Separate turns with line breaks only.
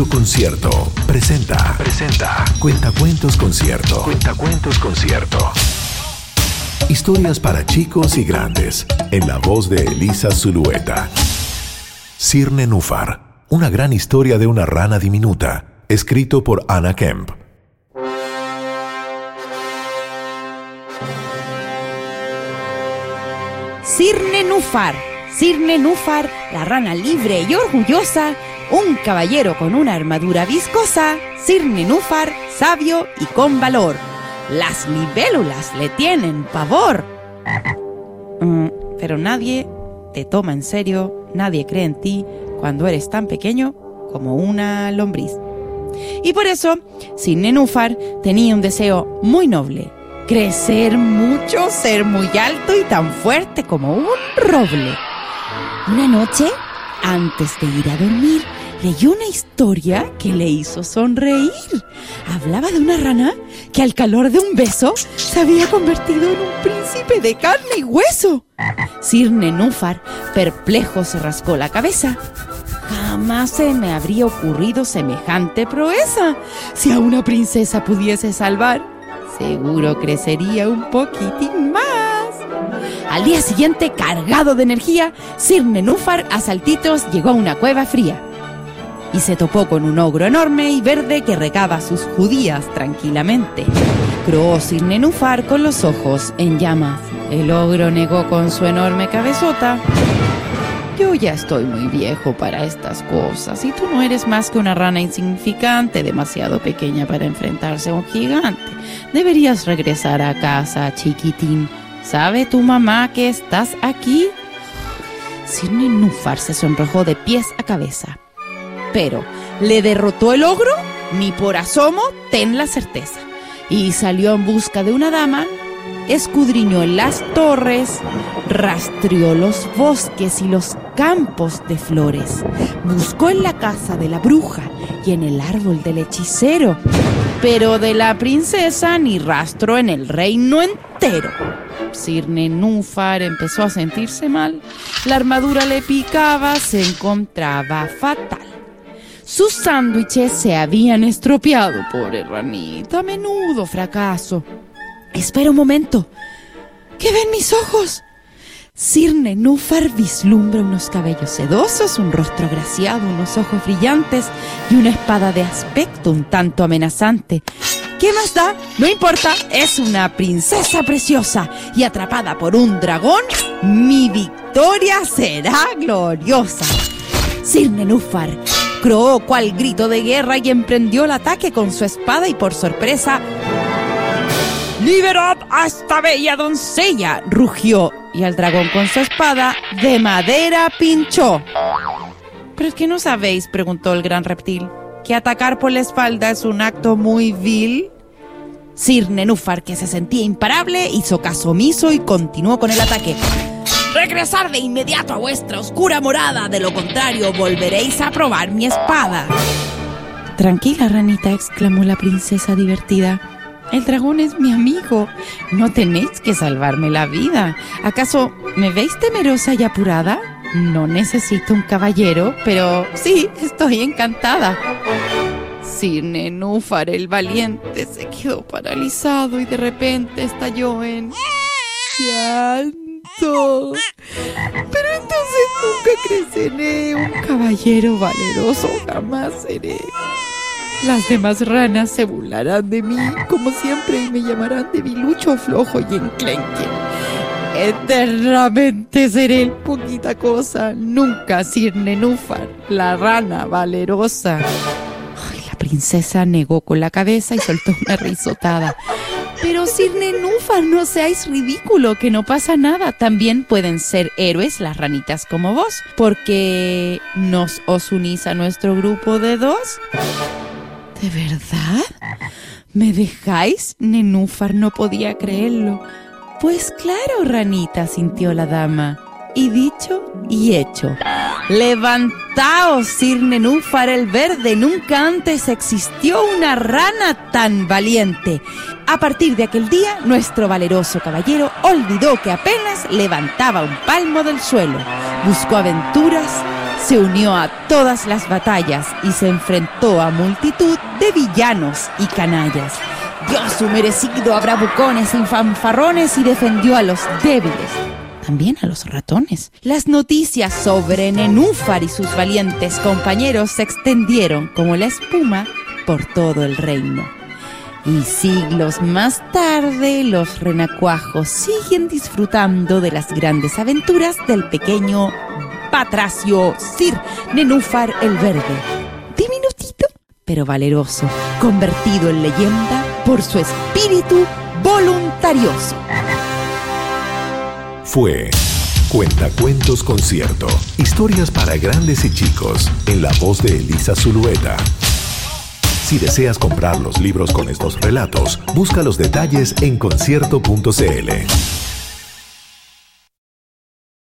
Concierto presenta. Presenta. Cuentacuentos Concierto. Cuentacuentos Concierto. Historias para chicos y grandes. En la voz de Elisa Zulueta. Cirne Núfar. Una gran historia de una rana diminuta. Escrito por Anna Kemp.
Cirne Núfar. Cirne Núfar, la rana libre y orgullosa, un caballero con una armadura viscosa, Cirne Núfar, sabio y con valor. Las libélulas le tienen pavor. Mm, pero nadie te toma en serio, nadie cree en ti cuando eres tan pequeño como una lombriz. Y por eso, Cirne Núfar tenía un deseo muy noble. Crecer mucho, ser muy alto y tan fuerte como un roble. Una noche, antes de ir a dormir, leyó una historia que le hizo sonreír. Hablaba de una rana que al calor de un beso se había convertido en un príncipe de carne y hueso. Cirne Núfar, perplejo, se rascó la cabeza. Jamás se me habría ocurrido semejante proeza. Si a una princesa pudiese salvar, seguro crecería un poquitín. Al día siguiente, cargado de energía, Sir Nenúfar a saltitos llegó a una cueva fría y se topó con un ogro enorme y verde que regaba sus judías tranquilamente. Croó Sir Nenúfar con los ojos en llamas. El ogro negó con su enorme cabezota. Yo ya estoy muy viejo para estas cosas y tú no eres más que una rana insignificante, demasiado pequeña para enfrentarse a un gigante. Deberías regresar a casa, chiquitín. ¿Sabe tu mamá que estás aquí? Cirne Núfar se sonrojó de pies a cabeza. Pero, ¿le derrotó el ogro? Ni por asomo, ten la certeza. Y salió en busca de una dama, escudriñó las torres, rastreó los bosques y los campos de flores, buscó en la casa de la bruja y en el árbol del hechicero, pero de la princesa ni rastro en el reino entero. Cirne Núfar empezó a sentirse mal. La armadura le picaba, se encontraba fatal. Sus sándwiches se habían estropeado, pobre ranita. Menudo fracaso. Espera un momento. ¿Qué ven mis ojos? Cirne Núfar vislumbra unos cabellos sedosos, un rostro agraciado, unos ojos brillantes y una espada de aspecto un tanto amenazante. ¿Qué más da? No importa, es una princesa preciosa y atrapada por un dragón, mi victoria será gloriosa. Cirne Núfar croó cual grito de guerra y emprendió el ataque con su espada y por sorpresa ¡Liberad a esta bella doncella! rugió, y al dragón con su espada de madera pinchó. ¿Pero es que no sabéis? preguntó el gran reptil. ¿Que atacar por la espalda es un acto muy vil? Sir Nenúfar, que se sentía imparable, hizo caso omiso y continuó con el ataque. Regresar de inmediato a vuestra oscura morada, de lo contrario volveréis a probar mi espada. Tranquila, ranita, exclamó la princesa divertida. El dragón es mi amigo. No tenéis que salvarme la vida. ¿Acaso me veis temerosa y apurada? No necesito un caballero, pero sí, estoy encantada. Sir Nenúfar el valiente se quedó paralizado y de repente estalló en llanto. Pero entonces nunca creceré un caballero valeroso, jamás seré. Las demás ranas se burlarán de mí, como siempre, y me llamarán de bilucho flojo y enclenque. Eternamente seré el poquita cosa, nunca Sir Nenúfar, la rana valerosa. La princesa negó con la cabeza y soltó una risotada. Pero Sir Nenúfar, no seáis ridículo, que no pasa nada. También pueden ser héroes las ranitas como vos, porque nos os unís a nuestro grupo de dos. ¿De verdad? ¿Me dejáis? Nenúfar no podía creerlo. Pues claro, ranita, sintió la dama. Y dicho y hecho. Levantaos, Sir Nenúfar el Verde. Nunca antes existió una rana tan valiente. A partir de aquel día, nuestro valeroso caballero olvidó que apenas levantaba un palmo del suelo. Buscó aventuras, se unió a todas las batallas y se enfrentó a multitud de villanos y canallas. Dio su merecido a bravucones y fanfarrones y defendió a los débiles, también a los ratones. Las noticias sobre Nenúfar y sus valientes compañeros se extendieron como la espuma por todo el reino. Y siglos más tarde, los renacuajos siguen disfrutando de las grandes aventuras del pequeño Patracio Sir Nenúfar el Verde. Valeroso, convertido en leyenda por su espíritu voluntarioso.
Fue Cuentacuentos Concierto. Historias para grandes y chicos, en la voz de Elisa Zulueta. Si deseas comprar los libros con estos relatos, busca los detalles en concierto.cl.